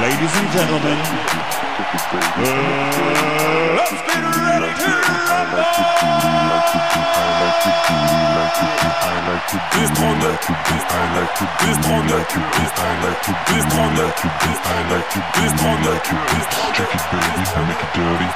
Ladies and gentlemen, uh, let's get ready to rumble! This thunder, this thunder, this thunder, this thunder, this thunder, this thunder, this thunder, this I like it, baby, I like it dirty.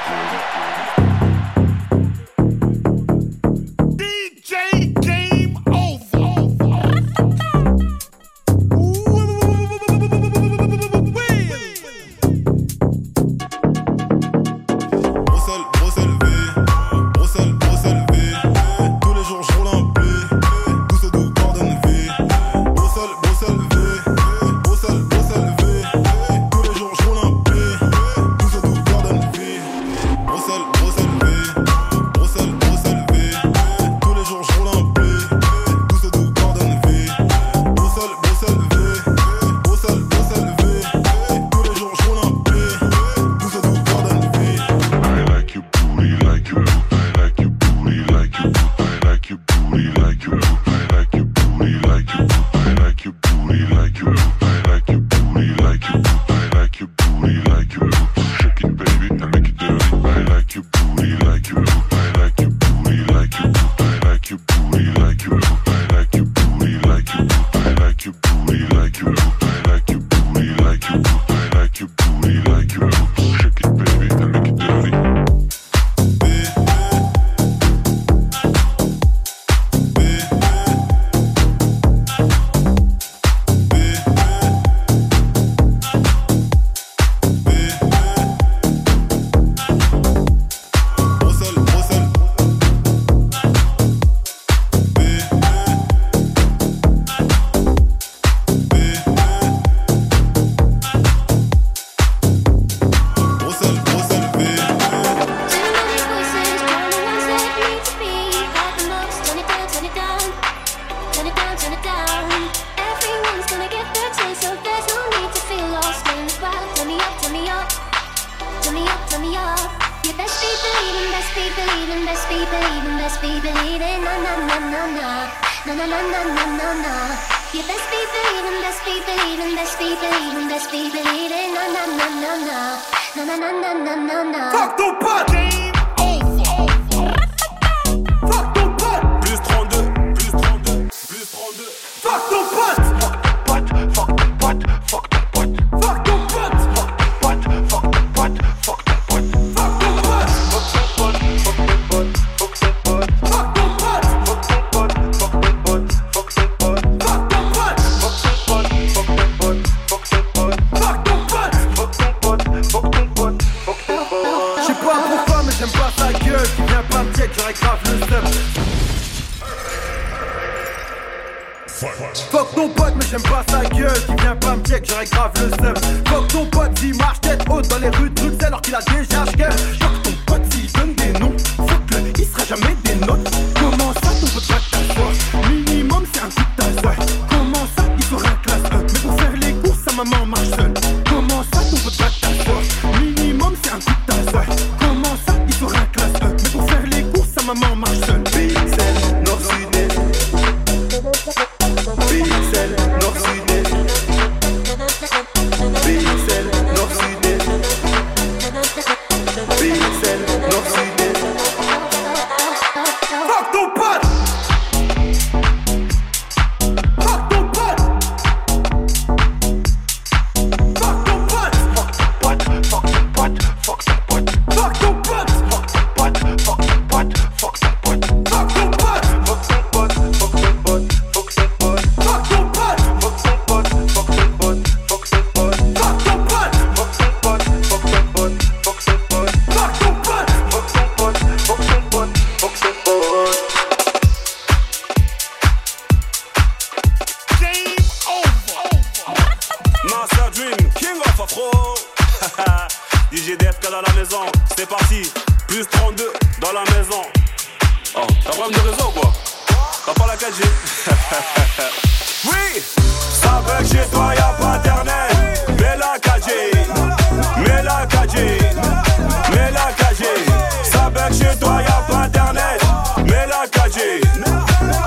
Fuck ton pote, mais j'aime pas sa gueule. Qui vient pas me check, j'aurais grave le seum. Fuck ton pote, s'il marche tête haute dans les rues de Bruxelles alors qu'il a déjà HKM. Fuck ton pote, s'il donne des noms. Fuck le, il sera jamais des notes. Comment ça, ton pote va t'asseoir Minimum, c'est un coup de tasse. Comment ça, il faudra classe Mais pour faire les courses, sa maman marche seule.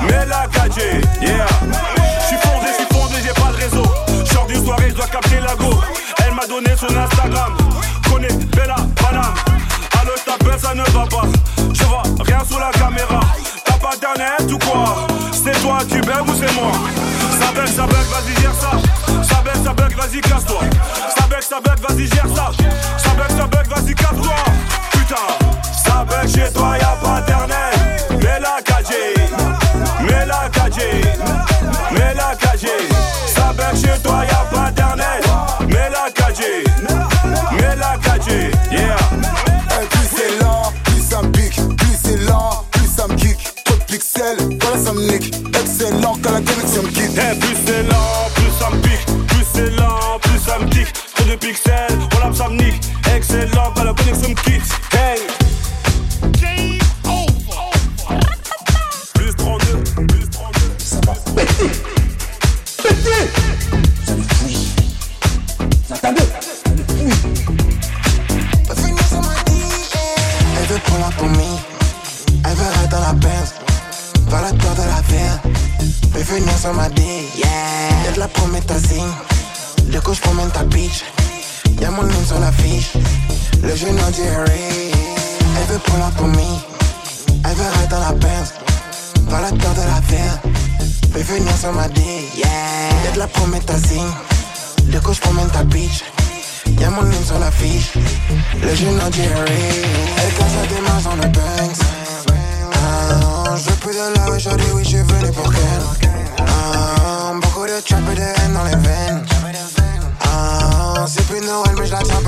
mais la gâché, yeah. J'suis fondé, j'suis fondé, j'ai pas de réseau. J'sors d'une soirée, j'dois capter la go. Elle m'a donné son Instagram. Connais Bella Panam. Allo, j't'appelle, ça ne va pas. Je vois rien sous la caméra. T'as pas d'internet ou quoi? C'est toi qui bug ou c'est moi? Ça bug, ça bug, vas-y, gère ça. Ça bug, ça bug, vas-y, casse-toi. Ça bug, ça bug, vas-y, gère ça. Ça bug, ça bug, vas-y, casse-toi. Putain, ça bug chez toi,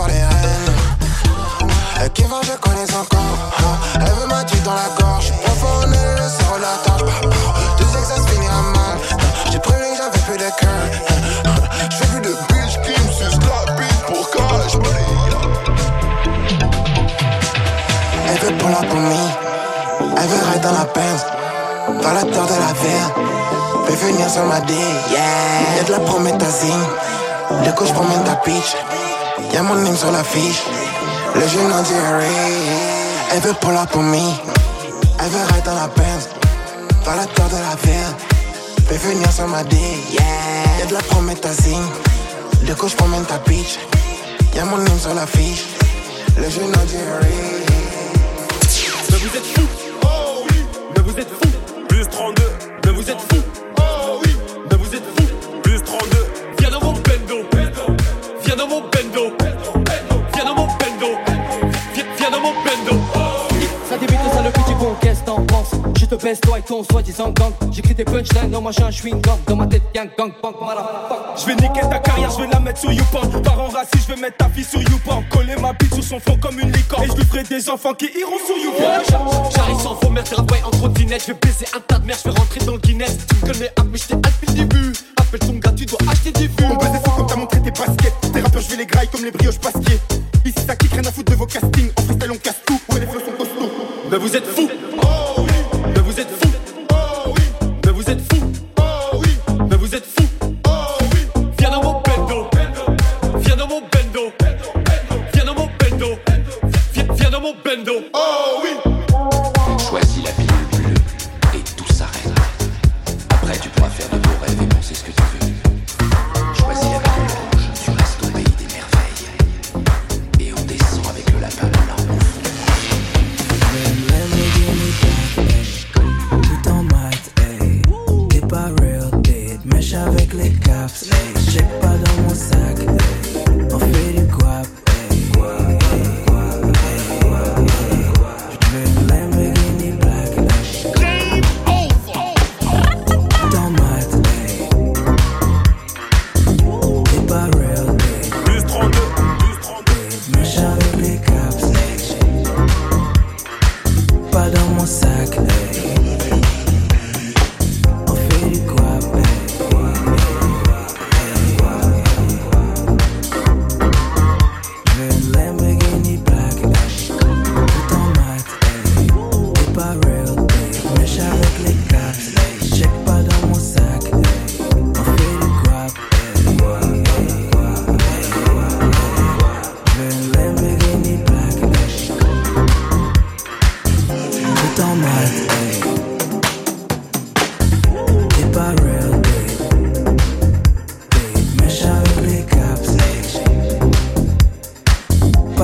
par les. Et qui je connais. Ah, elle veut ma tue dans la gorge. Je profond, elle le sort la tâche. Deux ça se finira mal. J'ai prévenu que j'avais plus de cœur. Je fais plus de bitch qui me suce la bite pour cash money. Elle veut pour la pomie. Elle veut rester dans la Benz. Dans la terre de la verre. Fais venir sur ma D. Yeah. Y'a de la prométhazine. Le coup, j'promène ta bitch. Y'a mon nom sur la fiche. Le jeune en. Elle veut pour la pomie. Elle veut rester dans la Benz. Dans la terre de la verre. Fais venir sur ma D. Yeah. Y'a de la prométhazine. Le coup, j'promène ta bitch. Y'a mon nom sur la fiche. Le jeune en Jerry. Mais vous êtes fous. Oh oui. Mais vous êtes fous. Plus 32. Mais vous êtes fous. Baisse toi et ton soi-disant gang J'écris des punchlines, non moi j'ai un chewing gum Dans ma tête y'a un gang bang, Je vais niquer ta carrière, je vais la mettre sur YouPorn Parents racistes, je vais mettre ta fille sur YouPorn Coller ma bite sur son front comme une licorne Et je lui ferai des enfants qui iront sur YouPorn J'arrive sans vomir, travail en trottinette. Je vais baiser un tas de merde, je vais rentrer dans le Guinness. Tu me connais, ah, mais je t'ai depuis le début. Appelle ton gars, tu dois acheter des vues. On baise des fous comme t'as montré tes baskets. Tes rappeurs, je vais les graille comme les brioches pasquiers. Ici, ça kick, rien à foutre de vos castings. En freestyle, on casse tout. Ouais, les flots sont costauds. Mais vous êtes fous.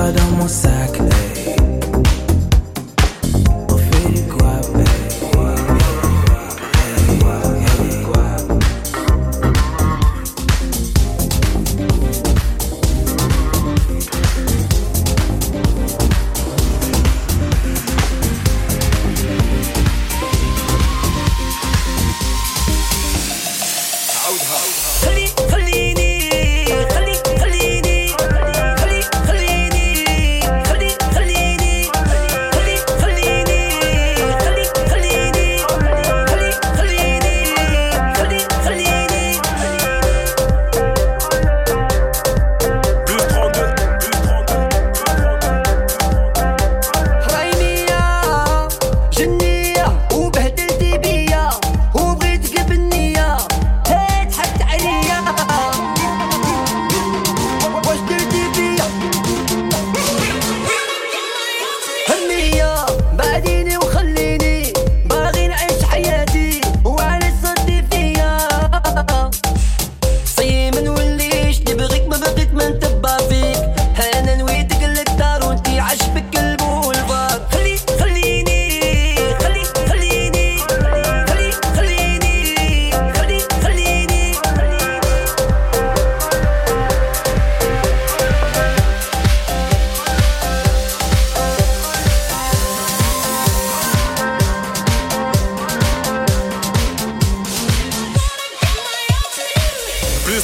but almost like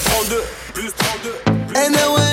32, plus 32. Plus 32.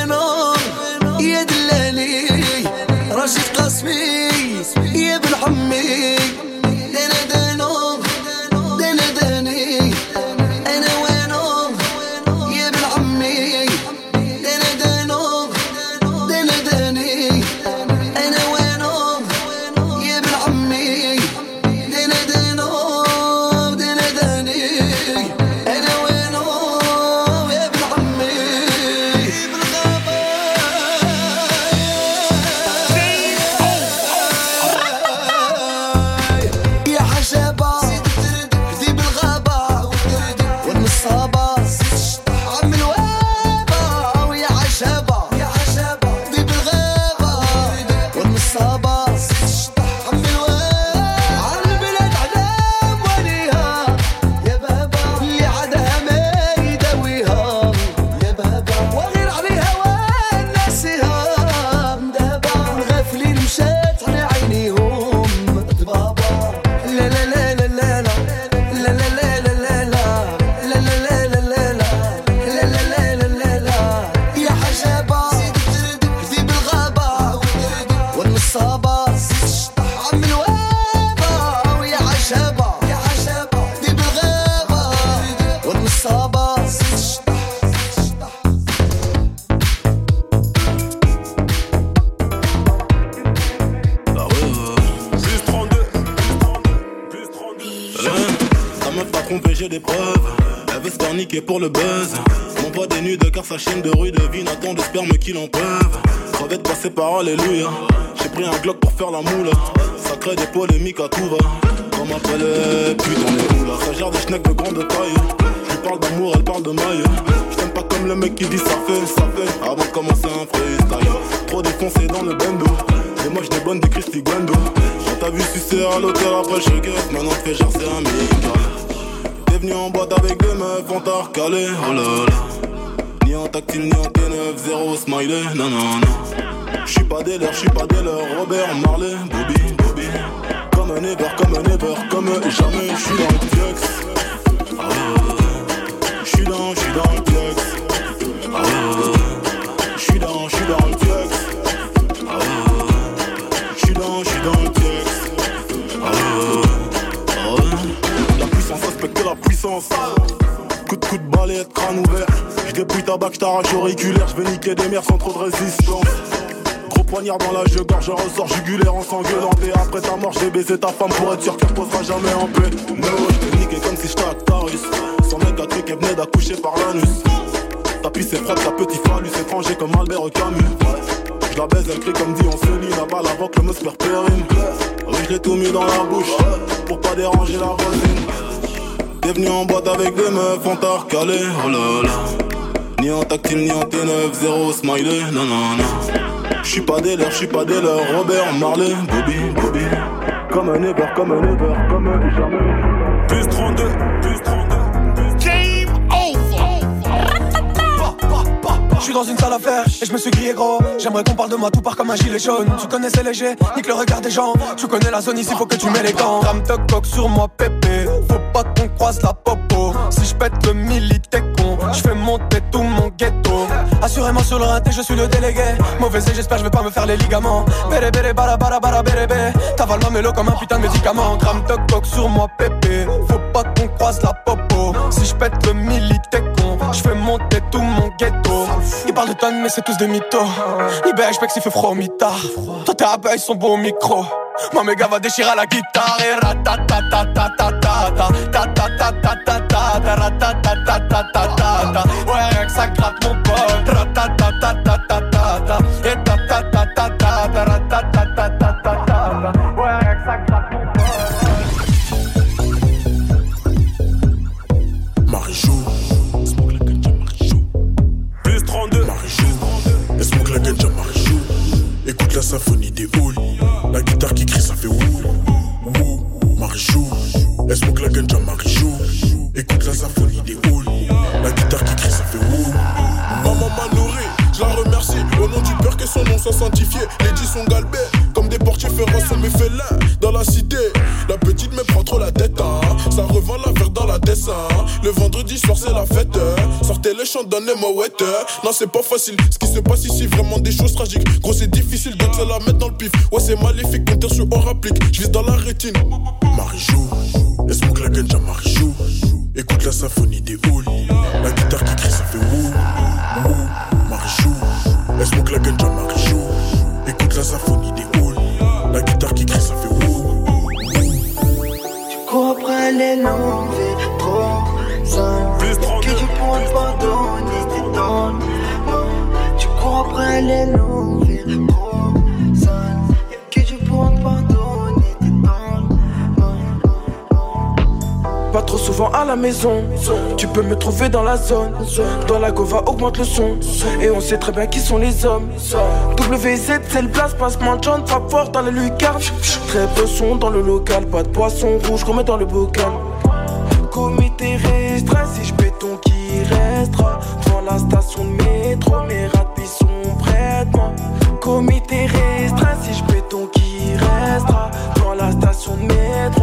Dans mon sac. pour le buzz. M'envoie des nudes car sa chaîne de rue devine tant de sperme qu'il en peuvent. Crevette par alléluia. J'ai pris un Glock pour faire la moule. Ça crée des polémiques à tout va. On m'appelle putain les moules. Ça gère des schnecks de grande taille. Je parle d'amour, elle parle de maille. J't'aime pas comme le mec qui dit ça fait, ça fait. Avant de commencer un freestyle. Trop défoncé dans le bendo. Et moi des bonnes des Christy Guendo. Quand t'as vu sucer à l'hôtel après je regrette. Maintenant fais genre c'est un mec venu en boîte avec des meufs, on t'a recalé, oh là là. Ni en tactile, ni en T9, zéro smiley, non, non, non. J'suis pas des leurs, j'suis pas des leurs, Robert Marley, Bobby, Bobby. Comme un ever, comme un ever, comme jamais, j'suis dans le flex. Ah, j'suis dans, j'suis dans le flex. Ah, j'suis dans, j'suis dans le flex. La. Coup de coup de balai, crâne ouvert. Je dépouille ta bac, j't'arrache auriculaire. Je vais niquer des mers sans trop de résistance. Gros poignard dans la jeu, gorge, je ressors jugulaire en s'engueulant. Et après ta mort, j'ai baisé ta femme pour être sûr qu'elle reposera jamais en paix. No, j't'ai niqué comme si j'étais Actarus. Son mec a cru qu'elle venait d'accoucher par l'anus. Ta pisse est froide, ta petite phallus étranger comme Albert Camus. Je la baise, elle crie comme dit on se lit là-bas, avant que le me périme. Oui, je l'ai tout mis dans la bouche pour pas déranger la voisine. T'es venu en boîte avec des meufs, on t'a recalé, oh là là. Ni en tactile, ni en T9, zéro smiley, non, non, non. J'suis pas des leurs, j'suis pas des leurs, Robert Marley, Bobby, Bobby. Comme un ever, comme un ever, comme un jamais. Plus 32, plus 32. Je suis dans une salle à faire et je me suis grillé gros. J'aimerais qu'on parle de moi tout part comme un gilet jaune. Tu connais c'est léger, nique le regard des gens. Tu connais la zone ici, faut que tu mets les gants. Ram toc coq sur moi, pépé. Faut pas qu'on croise la popo. Si je pète le mili, t'es con. Je fais monter tout mon ghetto. Assurément sur le rinté, je suis le délégué. Mauvais et j'espère je vais pas me faire les ligaments. Béré béré bara bara bara béré bé. T'avales ma mélo comme un putain de médicament. Ram toc coq sur moi, pépé. Faut pas qu'on croise la popo. Si je pète le mili, t'es con. Je fais monter tout mon ghetto. Ils parlent de tonnes, mais c'est tous des mythos. Libère, que s'il fait froid au mitard. Toi, t'es abeille, son beau micro. Mes gars, va déchirer la guitare. Et. Ouais, rien que ça gratte mon pote. La symphonie des. La guitare qui crie, ça fait wouh. Wouh, Marie-Chou, elle smoke la ganja Marie-Chou. Écoute la symphonie des halls. La guitare qui crie, ça fait wouh. Maman m'a nourri, je la remercie. Au nom du peur que son nom soit sanctifié. Les dix sont galbés, portiers féroces sont mes félins. Dans la cité, la petite me prend trop la tête. hein. Ça revend la verre dans la dessin. Le vendredi soir, c'est la fête. Sortez les chants, donnez-moi ouais. Non, c'est pas facile. Ce qui se passe ici, vraiment des choses tragiques. Gros, c'est difficile, donc c'est la mettre dans le pif. Ouais, c'est maléfique, sur on rapplique. Je dans la rétine. Marie-Chou, elle smoke la ganja Marie-Chou. Écoute la symphonie des halls. La guitare qui crie, ça fait wouh. Wouh, Marie-Chou, elle smoke la ganja Marie-Chou. Écoute la symphonie à la maison, tu peux me trouver dans la zone. Dans la gova, augmente le son. Et on sait très bien qui sont les hommes. WZ, c'est le place, passement de chante, frappe fort dans les lucarnes. Très peu son dans le local, pas de poisson rouge, remets dans le bocal. Comité restreint, si je béton qui restera. Devant la station de métro, mes rats sont moi. Comité restreint, si je béton qui restera. Devant la station de métro,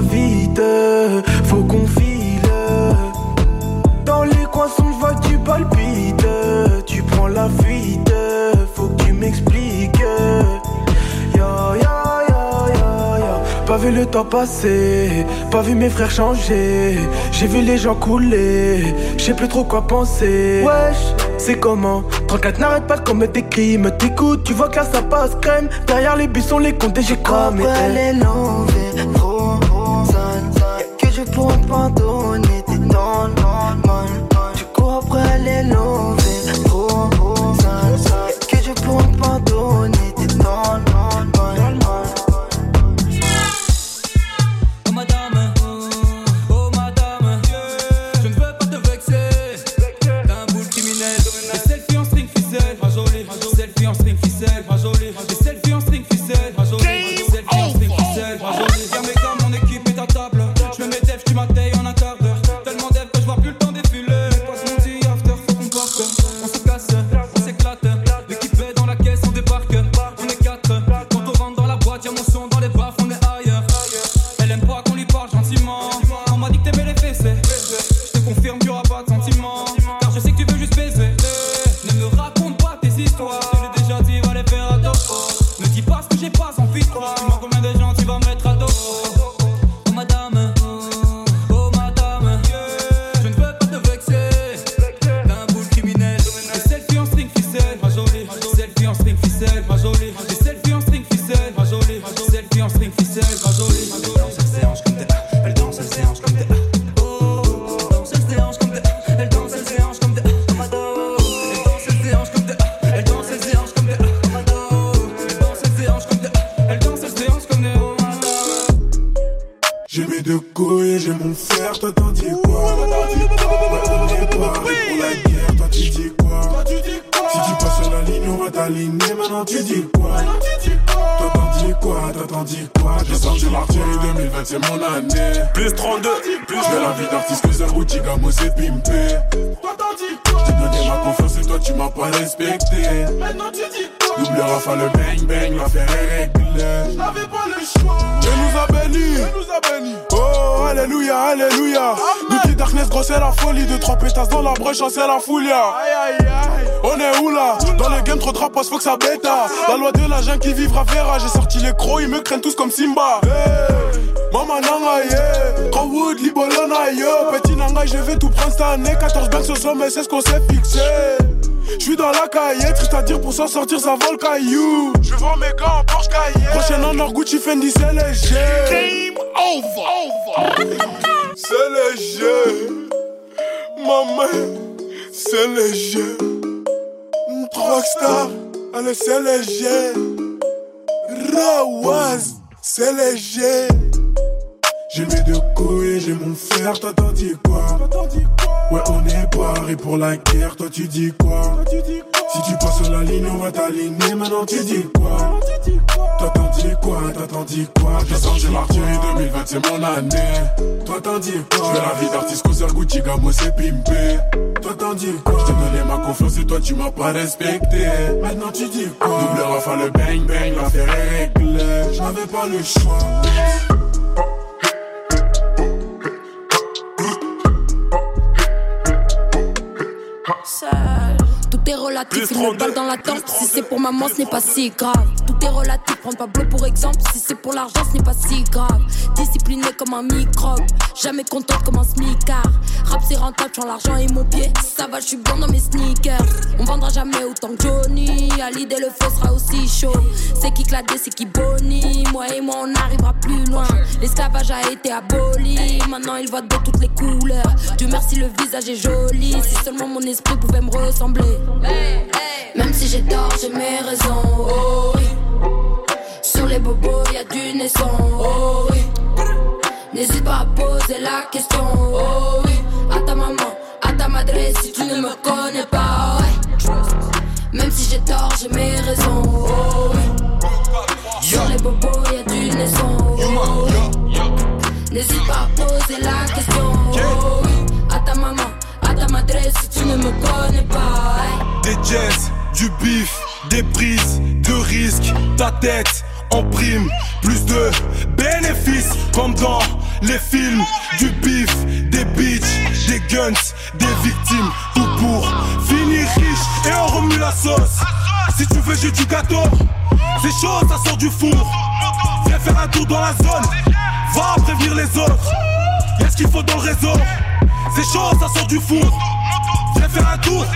va vite, faut qu'on file. Dans les coins sombres, je vois que tu palpites. Tu prends la fuite, faut que tu m'expliques. Ya ya ya ya ya. Pas vu le temps passer, pas vu mes frères changer. J'ai vu les gens couler, je sais plus trop quoi penser. Wesh, c'est comment? 34 n'arrête pas de commettre des crimes. T'écoutes, tu vois que là ça passe crème. Derrière les buissons, les comptes et j'ai cramé. Sales. Tu pourras te pardonner, t'es dans le monde. Tu cours après les longues t'aligner. Maintenant tu dis quoi? Toi t'en dis quoi? Toi t'en dis quoi? J'ai sorti l'artillerie 2020, c'est mon année. Plus 32, plus J'ai la vie d'artiste que Zarouti, Gamo, c'est pimpé. J'ai donné ma confiance et toi tu m'as pas respecté. Double Rafa, le bang bang, l'affaire est réglée. J'avais pas le choix. A bénis. nous a bénis. Oh, alléluia, alléluia. Depuis Darkness, gros, c'est la folie. Deux, trois pétasses dans la brèche, c'est la foulia. Aïe aïe aïe. On est où là? Dans le game, trop de rapos, faut que ça bêta. La loi de l'agent qui vivra verra. J'ai sorti les crocs, ils me craignent tous comme Simba. Hey, Mama nanga, yeah. Crowwood, Libolona, yo. Petit nanga, je vais tout prendre cette année. 14 banks au sommet, c'est ce qu'on s'est fixé. J'suis dans la cahier, triste à dire pour s'en sortir, ça vole caillou. Je vends mes gants en Porsche cahier. Prochaine en or Gucci Fendi, c'est léger. Game over. C'est léger. Maman, c'est léger. Rockstar, allez, c'est léger. Rawaz, c'est léger. J'ai mes deux couilles, j'ai mon frère, toi t'en dis quoi? Ouais, on est paré pour la guerre, toi tu dis quoi? Si tu passes sur la ligne, on va t'aligner, maintenant tu dis quoi? Toi t'en dis quoi, toi t'en dis quoi? J'ai l'artillerie 2020, c'est mon année. Toi t'en dis quoi? Je la vie d'artiste, Cousin Gucci, Gamo, c'est pimpé. Toi t'en dis quoi? Je t'ai donné ma confiance et toi tu m'as pas respecté. Maintenant tu dis quoi? Double Rafa, le bang bang, l'affaire est réglée. J'avais pas le choix Relatif, une balle dans la tente. Si c'est pour maman, ce n'est pas si grave. Est relatif, prends Pablo pour exemple. Si c'est pour l'argent, ce n'est pas si grave. Discipliné comme un microbe, jamais contente comme un smicard. Rap c'est rentable, j'en l'argent et mon pied. Ça va, je suis bien dans mes sneakers. On vendra jamais autant que Johnny. À l'idée, le feu sera aussi chaud. C'est qui cladé, c'est qui boni. Moi et moi, on arrivera plus loin. L'esclavage a été aboli. Maintenant, il voit de toutes les couleurs. Dieu merci, le visage est joli. Si seulement mon esprit pouvait me ressembler. Même si j'ai tort, j'ai mes raisons. Oh. Les bobos, y a du naissant. Oh oui. N'hésite pas à poser la question. Oh oui. À ta maman, à ta madre, si tu ne me connais pas. Ouais. Même si j'ai tort, j'ai mes raisons. Oh oui. Sur les bobos, y a du naissant. Oh oui. N'hésite pas à poser la question. Oh oui. À ta maman, à ta madre, si tu ne me connais pas. Des jazz, du bif, des prises, de risques, ta tête en prime, plus de bénéfices comme dans les films, du bif, des bitches, des guns, des victimes, tout pour finir riche et on remue la sauce. Si tu veux, j'ai du gâteau, c'est chaud, ça sort du four. Viens faire un tour dans la zone, va prévenir les autres. Y'a ce qu'il faut dans le réseau, c'est chaud, ça sort du four. Viens faire un tour.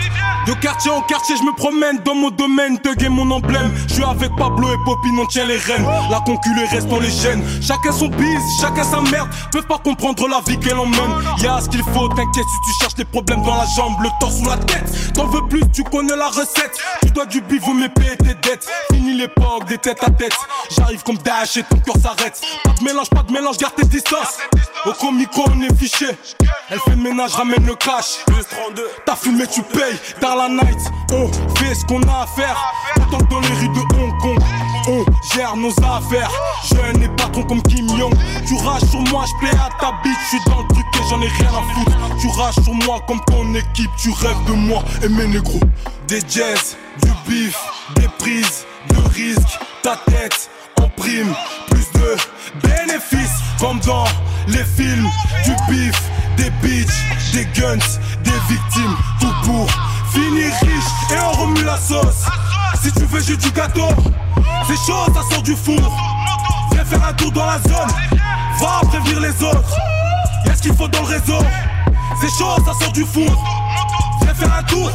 De quartier en quartier, je me promène dans mon domaine, Thug est mon emblème. Je suis avec Pablo et Popine, on tient les rênes. La conculée reste dans les chaînes. Chacun son bise, chacun sa merde. Peuvent pas comprendre la vie qu'elle emmène. Y'a ce qu'il faut, t'inquiète si tu cherches des problèmes dans la jambe, le torse ou la tête. T'en veux plus, tu connais la recette. Tu dois du bif, me payer tes dettes. Fini l'époque des têtes à tête. J'arrive comme Dash et ton cœur s'arrête. Pas de mélange, pas de mélange, garde tes distances. Au micro, on est fiché. Elle fait le ménage, ramène le cash. T'as fumé, tu payes. Dans la night, on fait ce qu'on a à faire? Autant dans les rues de Hong Kong, on gère nos affaires. Jeune et patron comme Kim Jong. Tu rages sur moi, je plais à ta bite. Je suis dans le truc et j'en ai rien à foutre. Tu rages sur moi comme ton équipe. Tu rêves de moi et mes négros. Des jazz, du bif, des prises, de risques. Ta tête plus de bénéfices. Comme dans les films, du bif, des bitches, des guns, des victimes. Tout pour finir riche et on remue la sauce. Si tu veux, j'ai du gâteau. C'est chaud, ça sort du four. Viens faire un tour dans la zone. Va prévenir les autres. Y'a ce qu'il faut dans le réseau. C'est chaud, ça sort du four. Viens faire un tour.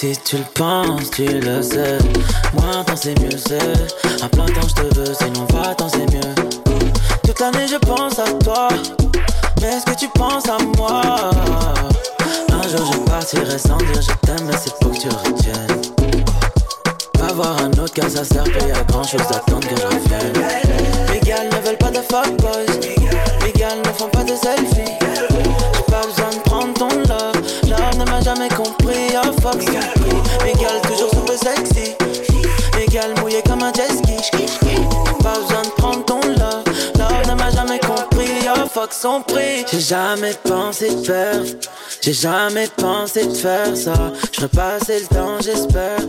Si tu le penses, tu le sais. Moins temps c'est mieux, c'est. À plein temps je te veux, sinon va tant c'est mieux. Toute l'année je pense à toi. Mais est-ce que tu penses à moi? Un jour je partirai sans dire je t'aime, mais c'est pour que tu retiennes. Va voir un autre car ça sert pas à grand chose d'attendre que je revienne. Les gars ne veulent pas de fuckboys. Les gars ne font pas de selfies. M'a jamais compris. Oh son prix. Les gars toujours super sexy. Les gars mouillés comme un jet ski. Pas besoin de prendre ton love. Love ne m'a jamais compris. Oh fuck son prix. J'ai jamais pensé te perdre. J'ai jamais pensé de faire ça. Je passer le temps, j'espère.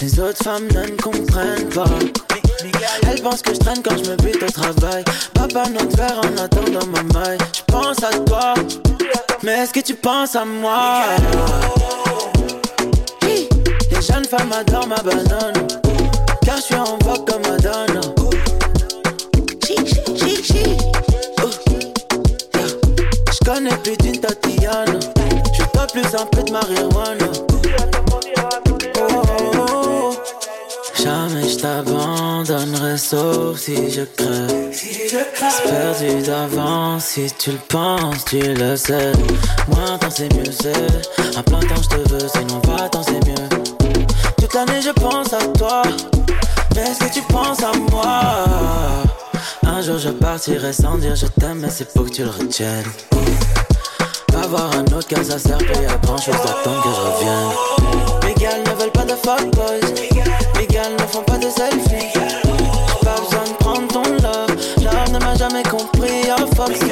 Les autres femmes ne comprennent pas. Elles pensent que je traîne quand je me bute au travail. Papa notre verre en attendant ma maille. Je pense à toi, mais est-ce que tu penses à moi? Les jeunes femmes adorent ma banane. Car je suis en vogue comme Madonna. Oh. Je connais plus d'une Tatiana. Je dois plus un peu de marijuana. Jamais je t'abandonnerai sauf si je crève. C'est perdu d'avance si tu le penses, tu le sais. Moins temps c'est mieux, c'est. À plein temps je te veux, sinon va tant c'est mieux. Toute l'année je pense à toi. Mais est-ce que tu penses à moi? Un jour je partirai sans dire je t'aime, mais c'est pour que tu le retiennes. Va voir un autre car ça sert pas à grand chose d'attendre que je revienne. Les gars ne veulent pas de fuckboys. Les gars ne font pas de selfies. Pas besoin de prendre ton love. Love ne m'a jamais compris. Oh fuck prix.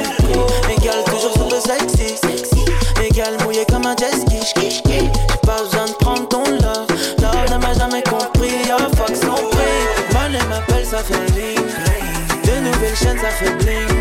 Les gars toujours super sexy. Les gars mouillés comme un jet ski. Pas besoin de prendre ton love. Love ne m'a jamais compris. Oh fuck son prix. Money m'appelle, ça fait bling. De nouvelles chaînes, ça fait bling.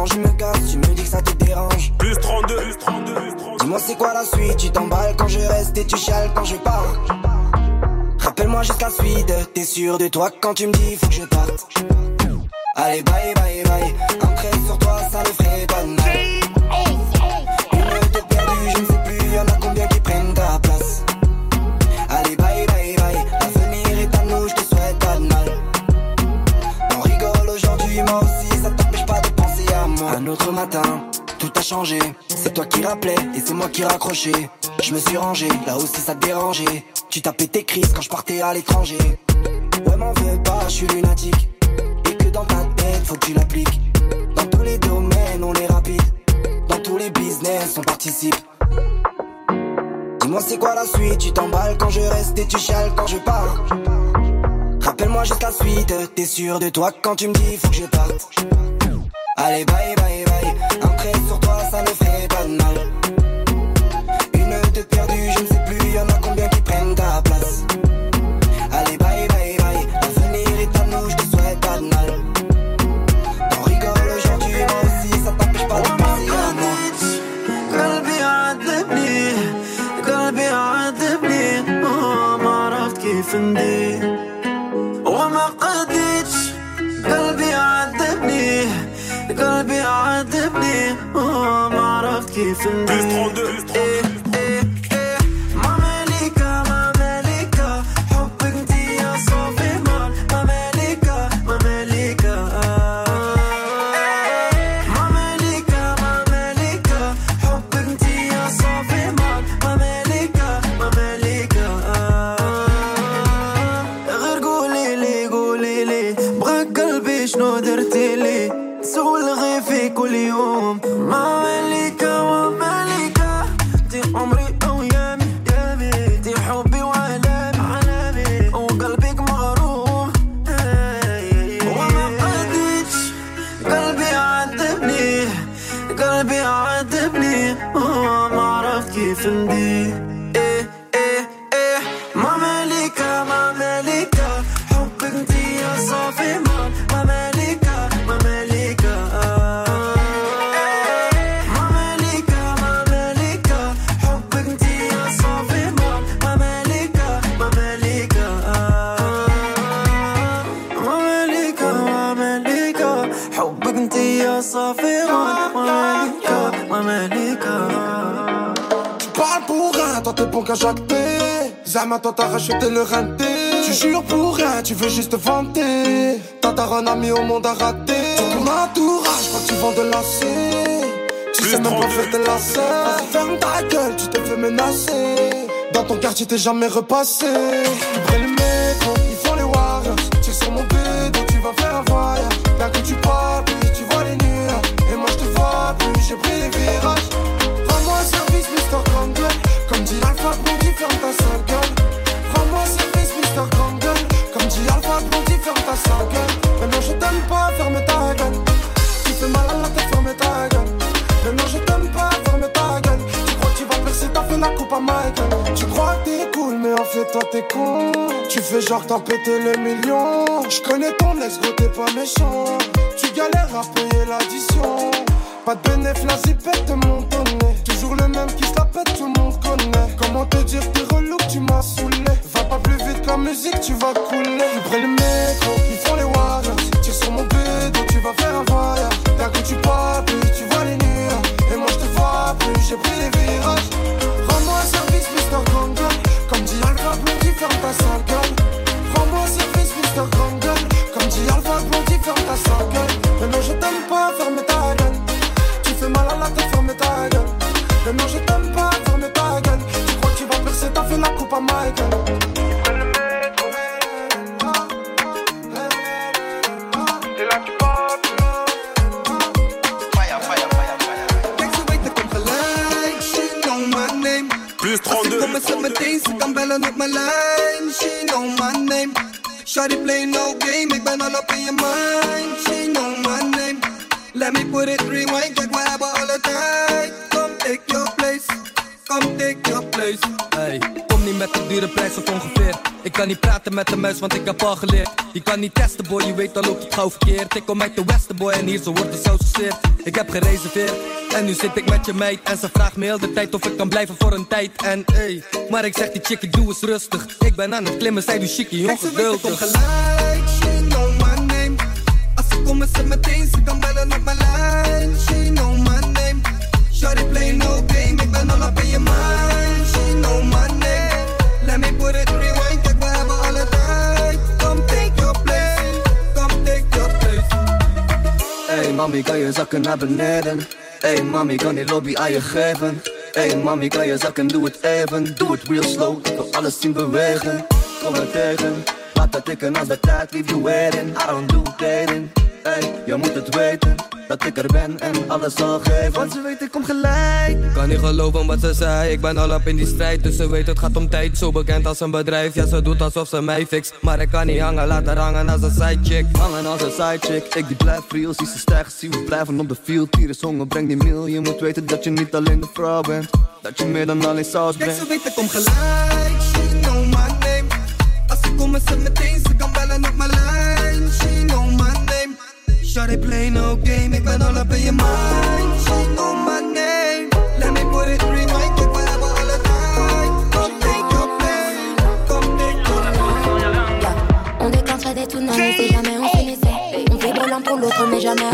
Quand je me casse, tu me dis que ça te dérange. Plus 32, plus 32, plus 32. Dis-moi c'est quoi la suite, tu t'emballes quand je reste et tu chiales quand je pars. Rappelle-moi la suite, t'es sûr de toi quand tu me dis faut que je parte. Allez bye bye bye, un sur toi ça ne ferait pas de mal. À moi. Un autre matin, tout a changé. C'est toi qui rappelais et c'est moi qui raccrochais. Je me suis rangé, là aussi ça te dérangeait. Tu tapais tes crises quand je partais à l'étranger. Ouais, m'en veux pas, je suis lunatique. Et que dans ta tête, faut que tu l'appliques. Dans tous les domaines, on est rapide. Dans tous les business, on participe. Dis-moi c'est quoi la suite, tu t'emballes quand je reste et tu chiales quand je pars. Rappelle-moi juste la suite, t'es sûr de toi quand tu me dis faut que je parte. Allez bye bye bye, un sur toi ça ne ferait pas de mal. يعذبني وما عرفت كيف ندير Racheté le renté. Tu jures pour rien, tu veux juste te vanter. T'as ta run a mis au monde à rater. Ton entourage, quand tu vends de lacets. Tu sais même pas faire tes lacets. Ferme ta gueule, tu t'es fait menacer. Dans ton quartier, t'es jamais repassé. Toi t'es con. Tu fais genre t'as le million. Je connais ton ex, gros, t'es pas méchant. Tu galères à payer l'addition. Pas de bénéfice, la zipette te monte au nez. Toujours le même qui se la pète, tout le monde connaît. Comment te dire, t'es relou, tu m'as saoulé. Va pas plus vite que la musique, tu vas couler. Prennent le métro, met de muis, want ik heb al geleerd. Je kan niet testen, boy, je weet al loopt het gauw verkeerd. Ik kom uit de Westen, boy, en hier zo wordt het zo. Ik heb gereserveerd, en nu zit ik met je meid. En ze vraagt me heel de tijd of ik kan blijven voor een tijd. En ey, maar ik zeg die chick, ik doe eens rustig. Ik ben aan het klimmen, zij doet chickie, weet ik ongeduldig. gelijk, she know my name Als ze komen ze meteen, ze kan bellen op mijn lijn She know my name Shawty play no game, ik ben al op in je mind mami, kan je zakken naar beneden? Hey mami, kan die lobby aan je geven? Hey mami, kan je zakken, doe het even Doe het real slow, ik alles zien bewegen Kom maar tegen, laat dat tikken als de tijd leave you waiting I don't do dating Hey, je moet het weten Dat ik er ben en alles zal geven. Want ze weet ik kom gelijk Kan niet geloven wat ze zei, ik ben al op in die strijd Dus ze weet het gaat om tijd, zo bekend als een bedrijf. Ja ze doet alsof ze mij fix Maar ik kan niet hangen, laat haar hangen als een sidechick. Hangen als een sidechick, ik die blijf real Zie ze stijgen, zie we blijven op de field. Hier is honger, breng die meal. Je moet weten dat je niet alleen de vrouw bent. Dat je meer dan alleen saus Kijk, brengt ze weet ik kom gelijk, she know my name. Als ze komen ze meteen, ze kan bellen op mijn lijn. She know Shawty play no game, ik ben al op in je mind. She know my name. Let me put it rewind, kijk we hebben alle tijd Come take your place, come take your On déclencherait des tsunamis si jamais on finissait. On vibre l'un pour l'autre, mais jamais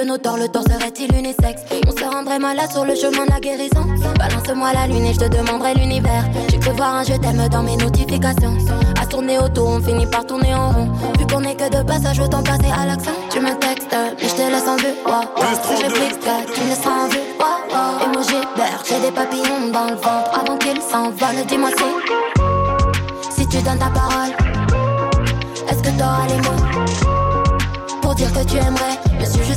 de nos torts, le tort serait-il unisexe On se rendrait malade sur le chemin de la guérison. Balance-moi la lune et je te demanderai l'univers. J'ai cru voir un je t'aime dans mes notifications. À tourner autour, on finit par tourner en rond. Vu qu'on est que de passage, autant passer à l'action. Tu me textes, mais je te laisse en vue. Wow, wow. Si je clique, tu me laisseras en vue. Wow, wow. Emoji vert, j'ai des papillons dans le ventre. Avant qu'ils s'envolent, dis-moi si. Si tu donnes ta parole. Est-ce que t'auras les mots Pour dire que tu aimerais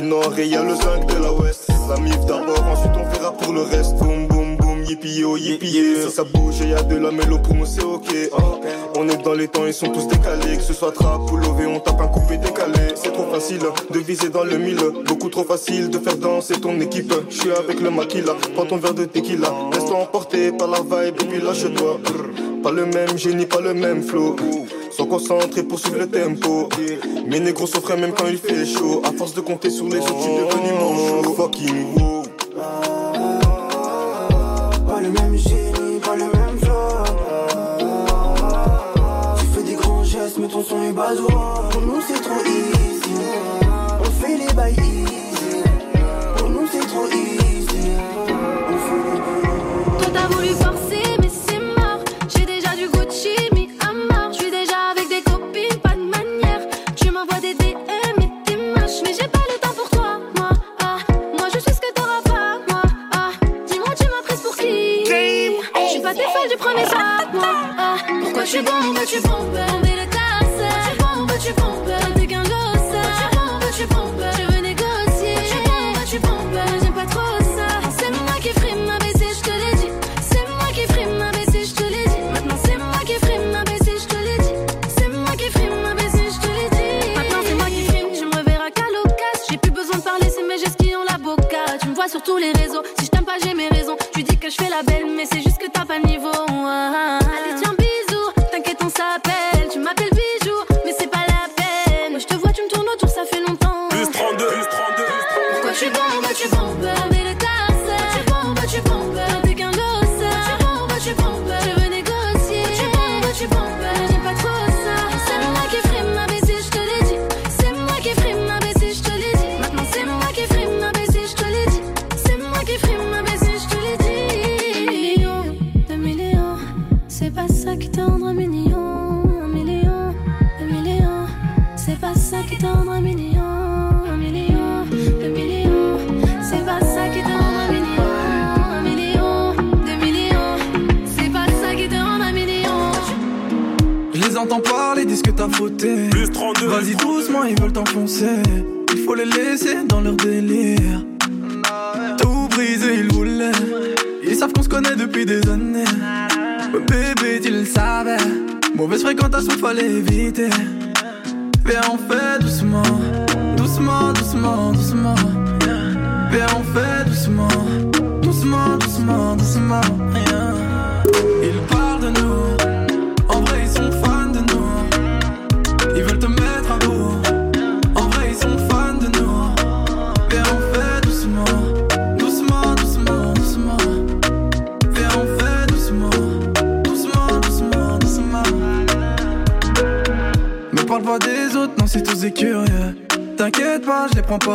Du nord et y'a le 5 de la ouest. La mif d'abord ensuite on verra pour le reste. Boum boum boum yippie yo yippie. Si ça bouge et y'a de la mélo pour nous c'est ok. On est dans les temps ils sont tous décalés. Que ce soit trap ou lové on tape un coupé décalé. C'est trop facile de viser dans le mille. Beaucoup trop facile de faire danser ton équipe. Je suis avec le maquila. Prends ton verre de tequila. Laisse-toi emporter par la vibe et puis lâche-toi. Pas le même génie, pas le même flow. Sont concentrés pour suivre le tempo. Mes négros souffrent même quand il fait chaud. À force de compter sur les autres, tu es devenu manchot. Fucking wow Pas le même génie, pas le même flow. Tu fais des grands gestes, mais ton son est bateau. Il faut les laisser dans leur délire. Tout brisé, ils voulaient. Ils savent qu'on se connaît depuis des années. Mon bébé, le savais. Mauvaise fréquentation, fallait éviter. Viens, en fait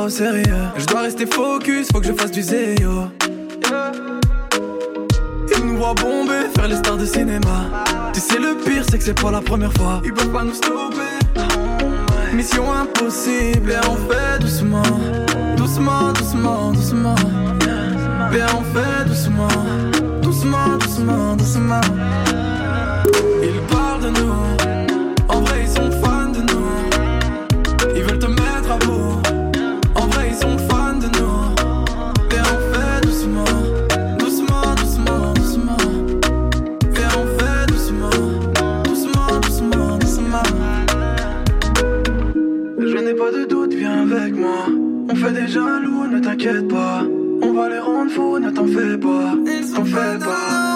sérieux. Je dois rester focus, faut que je fasse du zéo. Yeah. Ils nous voient bomber, faire les stars de cinéma. Ah. Tu sais, le pire, c'est que c'est pas la première fois. Ils peuvent pas nous stopper. Mission impossible, et on fait doucement. Doucement, doucement, doucement. Et on fait. Doucement, doucement, doucement. doucement. t'inquiète pas. On va les rendre fous, ne t'en fais pas. T'en fais pas.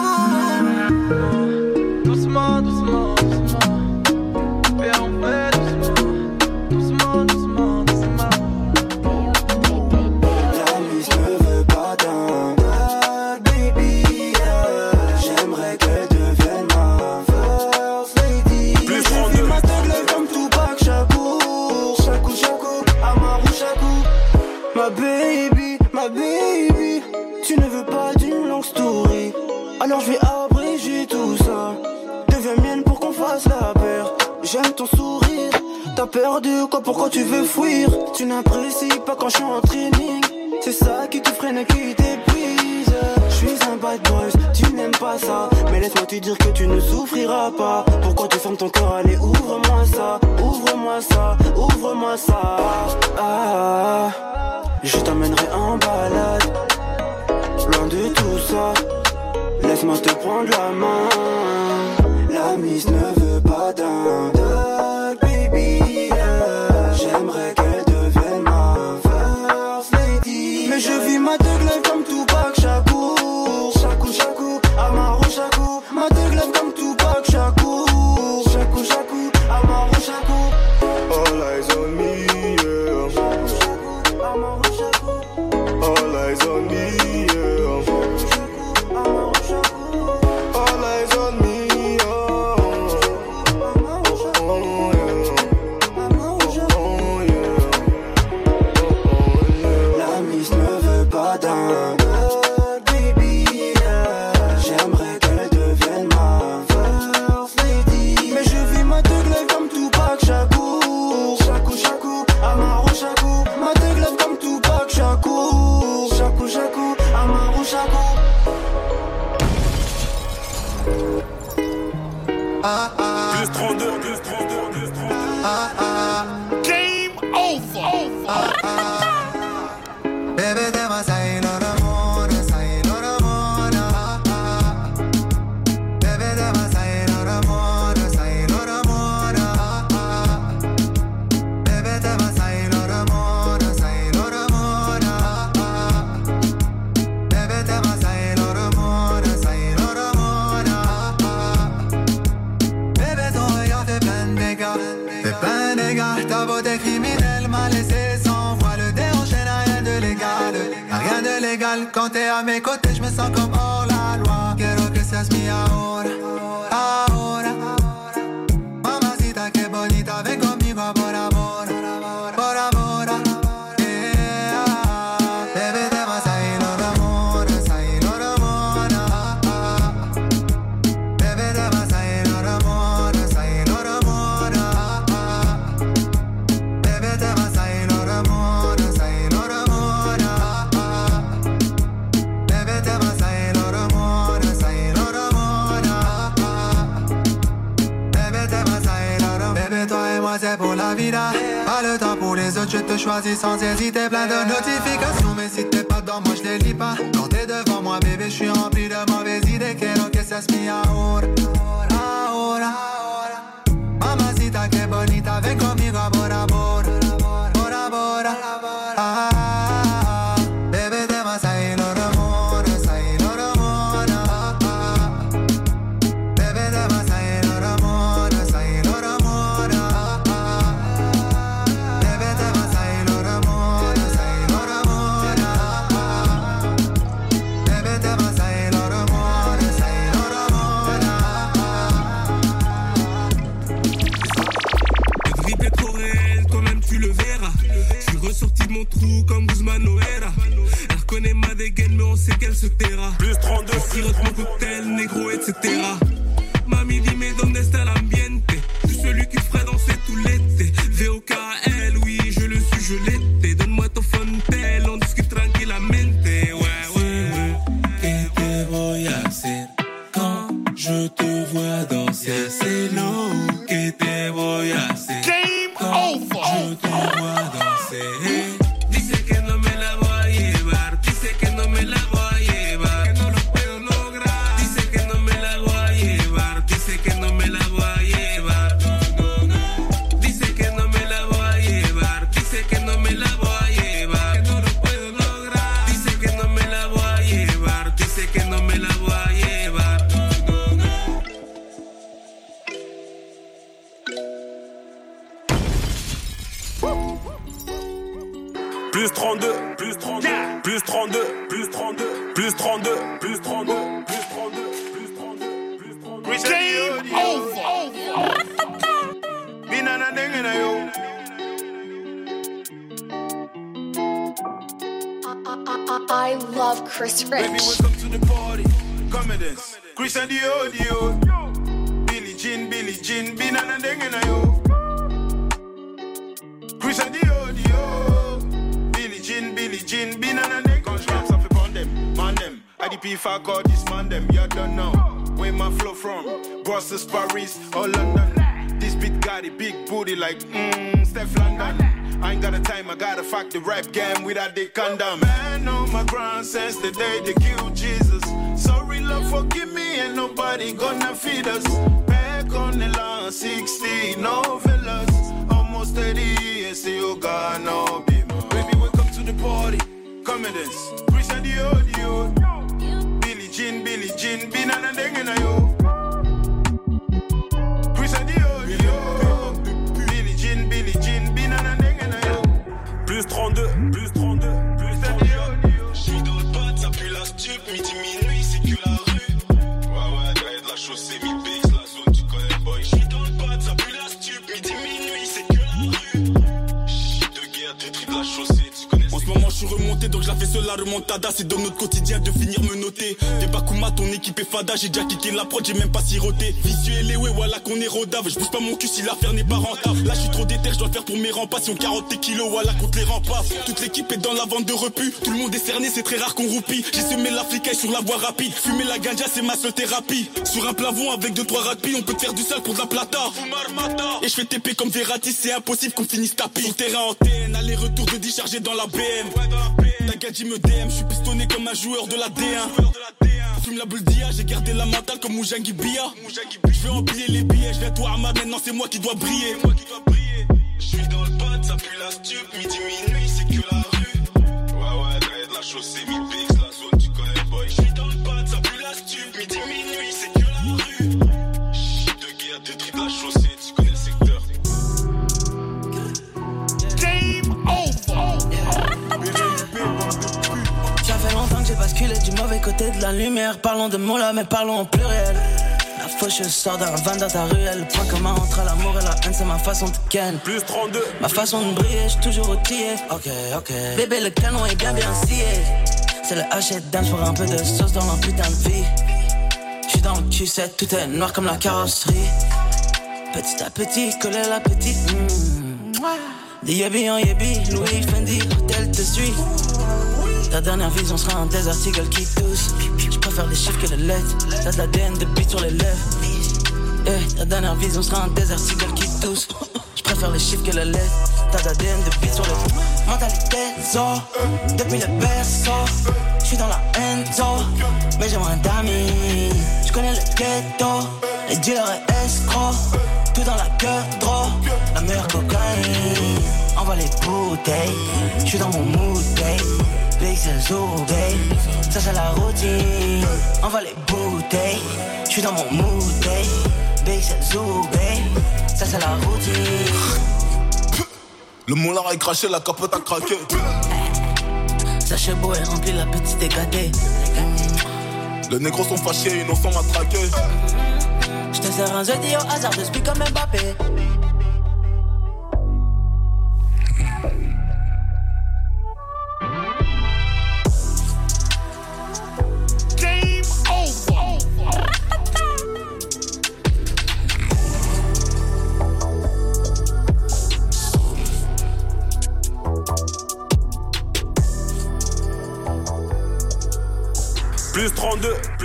pas quand je suis en training. C'est ça qui te freine et qui t'épuise. Je suis un bad boy, tu n'aimes pas ça. Mais laisse-moi te dire que tu ne souffriras pas. Pourquoi tu fermes ton cœur, allez, ouvre-moi. je vis ma teugle te choisis sans hésiter. Plein de notifications, mais si t'es pas dedans, moi je les lis pas. Quand t'es devant moi, bébé, je suis rempli de mauvaises idées. Quiero que seas mi ahora. Ahora. Yeah. C'est dans notre quotidien de finir me noter. Ton équipe est fada. J'ai déjà kické la prod, j'ai même pas siroté. Visuel et ouais, voilà qu'on est rodave. Je bouge pas mon cul si l'affaire n'est pas rentable. Là, je suis trop déter, je dois faire pour mes remparts. Si on 40 kilos, voilà contre les remparts. Toute l'équipe est dans la vente de repu. Tout le monde est cerné, c'est très rare qu'on roupie. J'ai semé l'Africaine sur la voie rapide. Fumer la ganja, c'est ma seule thérapie. Sur un plavon avec deux trois rapides, on peut te faire du sale pour de la plata. Et je fais TP comme Verratti, c'est impossible qu'on finisse tapis. Sur terrain antenne, aller-retour de décharger dans la BM. Ta gadji me DM, je suis pistonné comme un joueur de la D1. La j'ai gardé la mentale comme Moujangi Bia. Je vais empiler les billets, je vais à toi Ahmad, maintenant c'est moi qui dois briller. Je suis dans le pad, ça pue la stup, midi minuit, c'est que la rue. Ouais, ouais, de la chaussée, mi la zone, tu connais boy. Je suis dans le pad, ça pue la stup, midi minuit, c'est que du mauvais côté de la lumière. Parlons de mots là, mais parlons au pluriel. La faucheuse sort d'un van dans ta ruelle. Le point commun entre l'amour et la haine, c'est ma façon de ken. Plus 32. Ma façon de briller, j'suis toujours outillé. Ok, ok. Bébé, le canon est bien bien scié. C'est le hachette dance pour un peu de sauce dans leur putain de vie. J'suis dans le Q7, tout est noir comme la carrosserie. Petit à petit, coller la petite. mm. Des en Louis Fendi, hôtel te suit. Ta dernière vision sera un désert eagle qui tousse. Je préfère les chiffres que les lettres. T'as de l'ADN de beat sur les lèvres. Eh, la dernière vision sera un désert cigale qui tousse. J'préfère les chiffres que la lettre. T'as d'ADN de bite sur le mentalité zo. Depuis le berceau, j'suis dans la enzo. Mais j'ai moins d'amis. J'connais le ghetto, les dealers et escrocs. Tout dans la queue, trop. La meilleure cocaïne. Envoie les bouteilles, j'suis dans mon mood, c'est babe. Ça c'est la routine. Envoie les bouteilles, j'suis dans mon mood. Big c'est babe. Ça c'est la routine. Le moulin a craché, la capote a craqué. Sachez beau et rempli, la petite est gâtée. Les négros sont fâchés, innocents matraqués. J'te sers un jeudi au hasard, je suis comme Mbappé. Plus 32,